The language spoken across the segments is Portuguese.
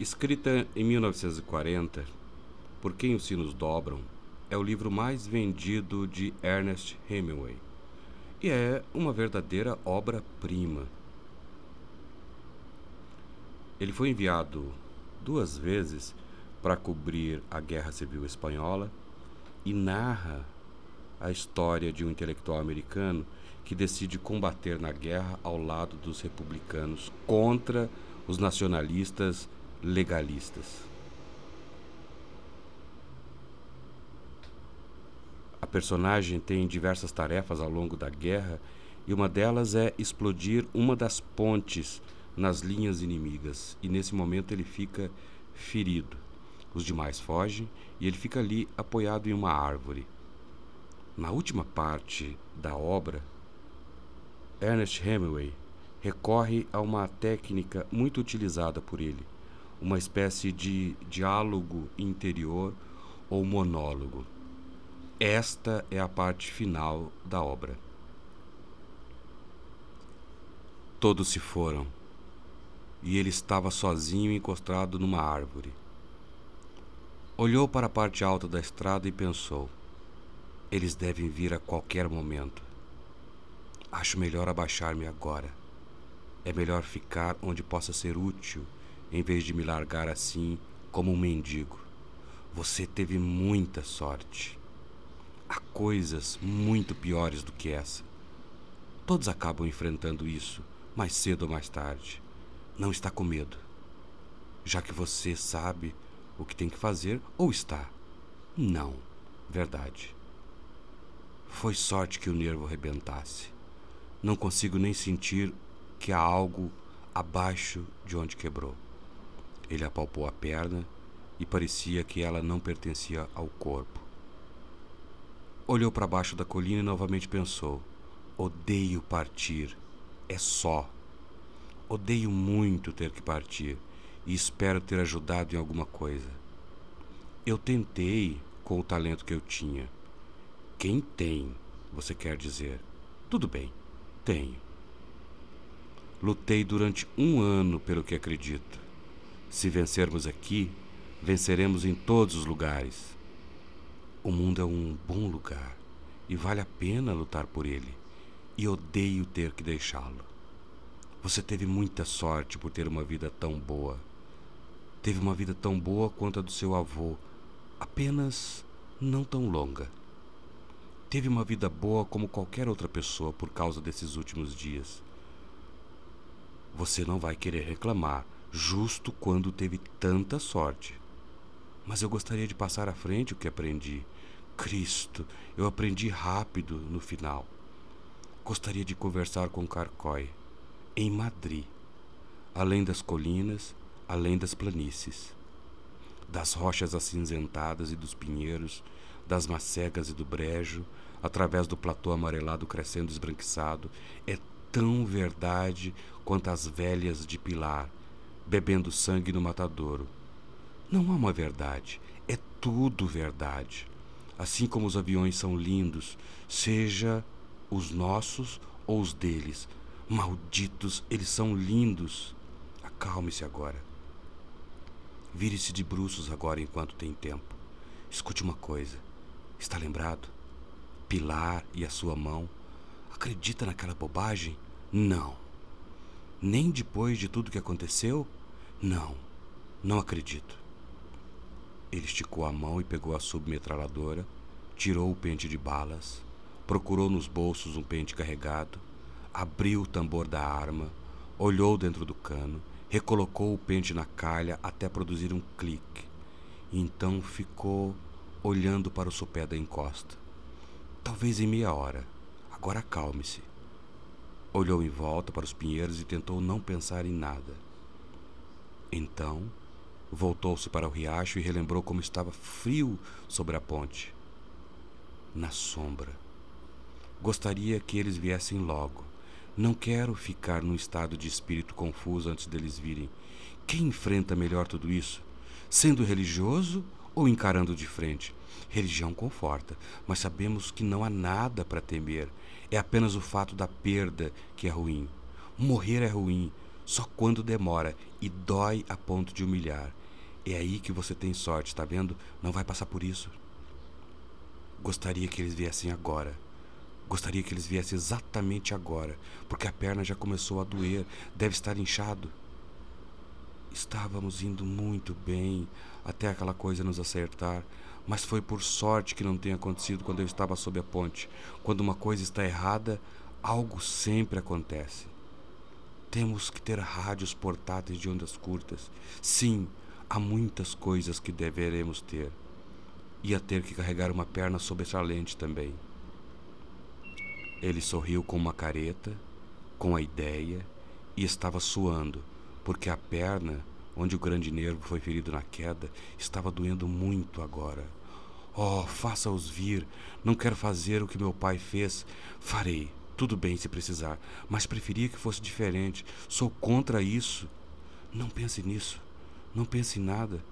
Escrita em 1940, Por Quem os Sinos Dobram, é o livro mais vendido de Ernest Hemingway e é uma verdadeira obra-prima. Ele foi enviado duas vezes para cobrir a Guerra Civil Espanhola e narra a história de um intelectual americano que decide combater na guerra ao lado dos republicanos contra os nacionalistas legalistas. A personagem tem diversas tarefas ao longo da guerra e uma delas é explodir uma das pontes nas linhas inimigas. E nesse momento ele fica ferido. Os demais fogem e ele fica ali apoiado em uma árvore. Na última parte da obra, Ernest Hemingway recorre a uma técnica muito utilizada por ele, uma espécie de diálogo interior ou monólogo. Esta é a parte final da obra. Todos se foram e ele estava sozinho encostado numa árvore. Olhou para a parte alta da estrada e pensou: eles devem vir a qualquer momento. Acho melhor abaixar-me agora. É melhor ficar onde possa ser útil em vez de me largar assim como um mendigo. Você teve muita sorte. Há coisas muito piores do que essa. Todos acabam enfrentando isso, mais cedo ou mais tarde. Não está com medo, já que você sabe o que tem que fazer ou está? Não, verdade. Foi sorte que o nervo rebentasse. Não consigo nem sentir que há algo abaixo de onde quebrou. Ele apalpou a perna e parecia que ela não pertencia ao corpo. Olhou para baixo da colina e novamente pensou: Odeio partir. É só. Odeio muito ter que partir e espero ter ajudado em alguma coisa. Eu tentei com o talento que eu tinha. Quem tem, você quer dizer? Tudo bem, tenho. Lutei durante um ano pelo que acredito. Se vencermos aqui, venceremos em todos os lugares. O mundo é um bom lugar e vale a pena lutar por ele, e odeio ter que deixá-lo. Você teve muita sorte por ter uma vida tão boa. Teve uma vida tão boa quanto a do seu avô, apenas não tão longa. Teve uma vida boa como qualquer outra pessoa por causa desses últimos dias. Você não vai querer reclamar justo quando teve tanta sorte. Mas eu gostaria de passar à frente o que aprendi. Cristo, eu aprendi rápido no final. Gostaria de conversar com Carcói, em Madrid, além das colinas, além das planícies, das rochas acinzentadas e dos pinheiros, das macegas e do brejo, através do platô amarelado crescendo esbranquiçado, é tão verdade quanto as velhas de Pilar, bebendo sangue no matadouro não há uma verdade, é tudo verdade. Assim como os aviões são lindos, seja os nossos ou os deles. Malditos, eles são lindos. Acalme-se agora. Vire-se de bruços agora enquanto tem tempo. Escute uma coisa. Está lembrado? Pilar e a sua mão. Acredita naquela bobagem? Não. Nem depois de tudo que aconteceu? Não. Não acredito. Ele esticou a mão e pegou a submetralhadora, tirou o pente de balas, procurou nos bolsos um pente carregado, abriu o tambor da arma, olhou dentro do cano, recolocou o pente na calha até produzir um clique. E então ficou olhando para o sopé da encosta. Talvez em meia hora. Agora acalme-se. Olhou em volta para os pinheiros e tentou não pensar em nada. Então Voltou-se para o riacho e relembrou como estava frio sobre a ponte. Na sombra. Gostaria que eles viessem logo. Não quero ficar num estado de espírito confuso antes deles virem. Quem enfrenta melhor tudo isso? Sendo religioso ou encarando de frente? Religião conforta, mas sabemos que não há nada para temer. É apenas o fato da perda que é ruim. Morrer é ruim, só quando demora e dói a ponto de humilhar. É aí que você tem sorte, tá vendo? Não vai passar por isso. Gostaria que eles viessem agora. Gostaria que eles viessem exatamente agora, porque a perna já começou a doer, deve estar inchado. Estávamos indo muito bem até aquela coisa nos acertar, mas foi por sorte que não tenha acontecido quando eu estava sob a ponte. Quando uma coisa está errada, algo sempre acontece. Temos que ter rádios portáteis de ondas curtas. Sim, há muitas coisas que deveremos ter. Ia ter que carregar uma perna sobressalente também. Ele sorriu com uma careta, com a ideia, e estava suando, porque a perna, onde o grande nervo foi ferido na queda, estava doendo muito agora. Oh, faça-os vir. Não quero fazer o que meu pai fez. Farei. Tudo bem se precisar, mas preferia que fosse diferente. Sou contra isso. Não pense nisso. Não pense em nada.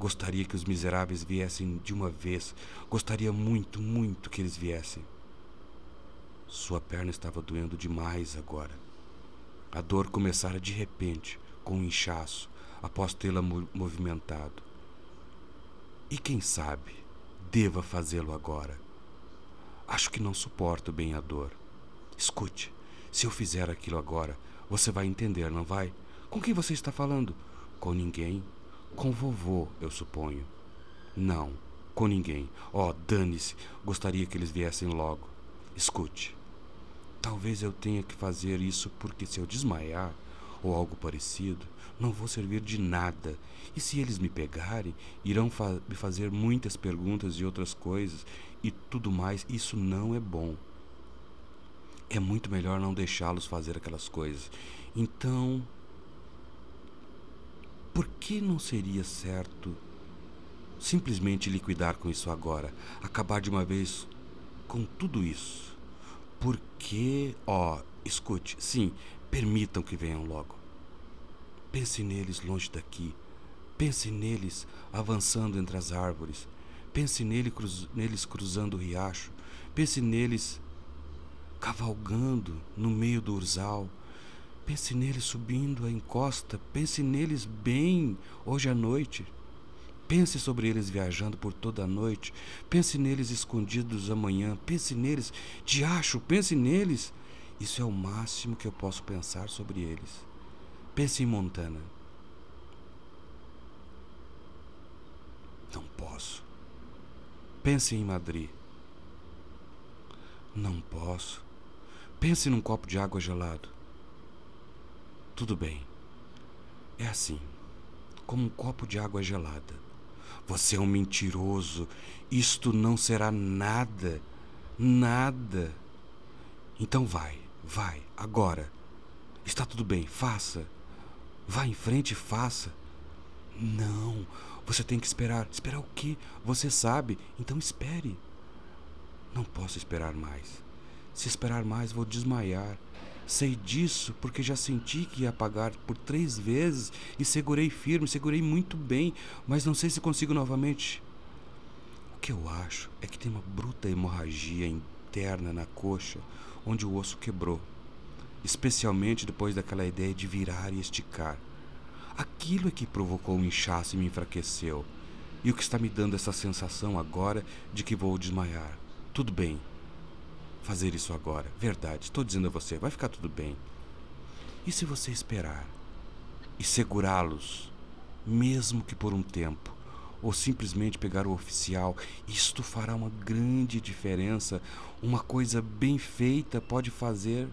Gostaria que os miseráveis viessem de uma vez. Gostaria muito, muito que eles viessem. Sua perna estava doendo demais agora. A dor começara de repente, com um inchaço, após tê-la movimentado. E quem sabe deva fazê-lo agora. Acho que não suporto bem a dor. Escute, se eu fizer aquilo agora, você vai entender, não vai? Com quem você está falando? Com ninguém? Com vovô, eu suponho. Não, com ninguém. Oh, dane-se, gostaria que eles viessem logo. Escute, Talvez eu tenha que fazer isso porque se eu desmaiar ou algo parecido, não vou servir de nada. E se eles me pegarem, irão fa me fazer muitas perguntas e outras coisas e tudo mais. Isso não é bom. É muito melhor não deixá-los fazer aquelas coisas. Então, por que não seria certo simplesmente liquidar com isso agora? Acabar de uma vez com tudo isso? Porque, ó, escute, sim, permitam que venham logo. Pense neles longe daqui. Pense neles avançando entre as árvores. Pense nele cruz, neles cruzando o riacho. Pense neles cavalgando no meio do urzal. Pense neles subindo a encosta. Pense neles bem hoje à noite. Pense sobre eles viajando por toda a noite. Pense neles escondidos amanhã. Pense neles, diacho, pense neles. Isso é o máximo que eu posso pensar sobre eles. Pense em Montana. Não posso. Pense em Madrid. Não posso. Pense num copo de água gelado. Tudo bem. É assim, como um copo de água gelada. Você é um mentiroso. Isto não será nada. Nada. Então vai, vai, agora. Está tudo bem, faça. Vá em frente e faça. Não, você tem que esperar. Esperar o quê? Você sabe, então espere. Não posso esperar mais. Se esperar mais, vou desmaiar. Sei disso porque já senti que ia pagar por três vezes e segurei firme, segurei muito bem, mas não sei se consigo novamente. O que eu acho é que tem uma bruta hemorragia interna na coxa onde o osso quebrou, especialmente depois daquela ideia de virar e esticar. Aquilo é que provocou o um inchaço e me enfraqueceu, e o que está me dando essa sensação agora de que vou desmaiar. Tudo bem, fazer isso agora. Verdade, estou dizendo a você, vai ficar tudo bem. E se você esperar e segurá-los, mesmo que por um tempo, ou simplesmente pegar o oficial, isto fará uma grande diferença. Uma coisa bem feita pode fazer.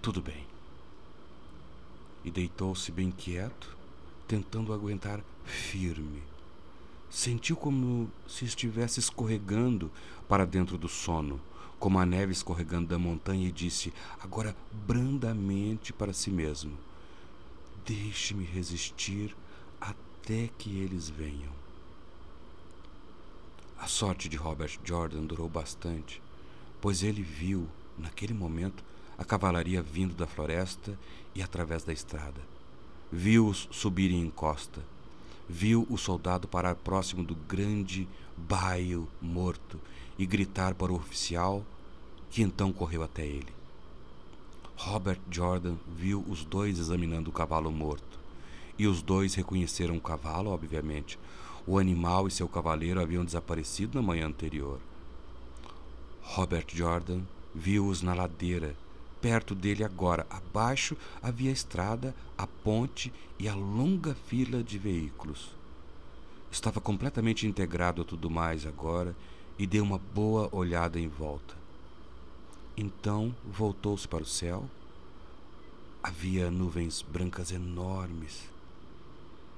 Tudo bem. E deitou-se bem quieto, tentando aguentar firme Sentiu como se estivesse escorregando para dentro do sono, como a neve escorregando da montanha, e disse, agora brandamente para si mesmo: Deixe-me resistir até que eles venham. A sorte de Robert Jordan durou bastante, pois ele viu, naquele momento, a cavalaria vindo da floresta e através da estrada. Viu-os subir em encosta viu o soldado parar próximo do grande baio morto e gritar para o oficial, que então correu até ele. Robert Jordan viu os dois examinando o cavalo morto. E os dois reconheceram o cavalo, obviamente. O animal e seu cavaleiro haviam desaparecido na manhã anterior. Robert Jordan viu-os na ladeira. Perto dele agora, abaixo, havia a estrada, a ponte e a longa fila de veículos. Estava completamente integrado a tudo mais agora e deu uma boa olhada em volta. Então voltou-se para o céu. Havia nuvens brancas enormes.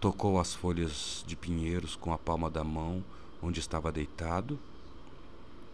Tocou as folhas de pinheiros com a palma da mão onde estava deitado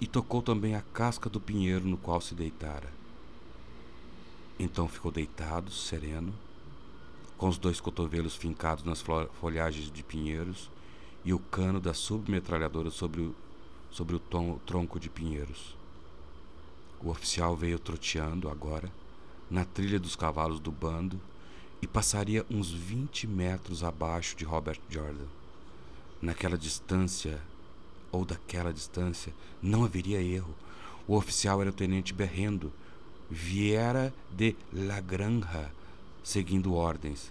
e tocou também a casca do pinheiro no qual se deitara. Então ficou deitado, sereno, com os dois cotovelos fincados nas folhagens de pinheiros e o cano da submetralhadora sobre sobre o tom, tronco de pinheiros. O oficial veio troteando agora, na trilha dos cavalos do bando, e passaria uns 20 metros abaixo de Robert Jordan. Naquela distância, ou daquela distância, não haveria erro. O oficial era o tenente Berrendo, viera de La Granja, seguindo ordens,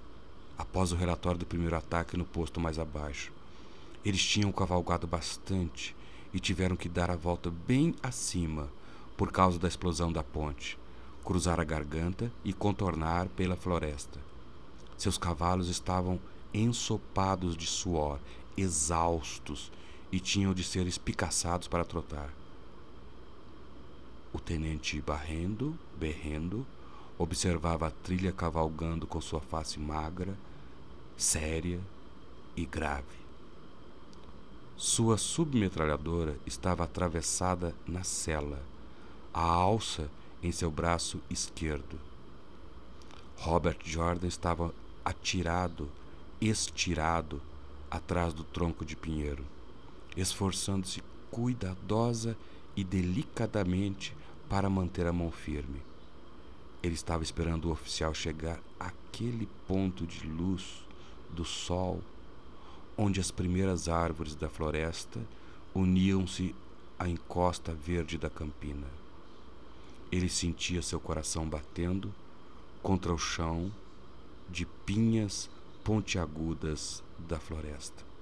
após o relatório do primeiro ataque no posto mais abaixo. Eles tinham cavalgado bastante e tiveram que dar a volta bem acima por causa da explosão da ponte, cruzar a garganta e contornar pela floresta. Seus cavalos estavam ensopados de suor, exaustos, e tinham de ser espicaçados para trotar. O tenente barrendo, berrendo, observava a trilha cavalgando com sua face magra, séria e grave. Sua submetralhadora estava atravessada na cela a alça em seu braço esquerdo. Robert Jordan estava atirado, estirado, atrás do tronco de pinheiro, esforçando-se cuidadosa e delicadamente para manter a mão firme. Ele estava esperando o oficial chegar àquele ponto de luz do sol onde as primeiras árvores da floresta uniam-se à encosta verde da campina. Ele sentia seu coração batendo contra o chão de pinhas pontiagudas da floresta.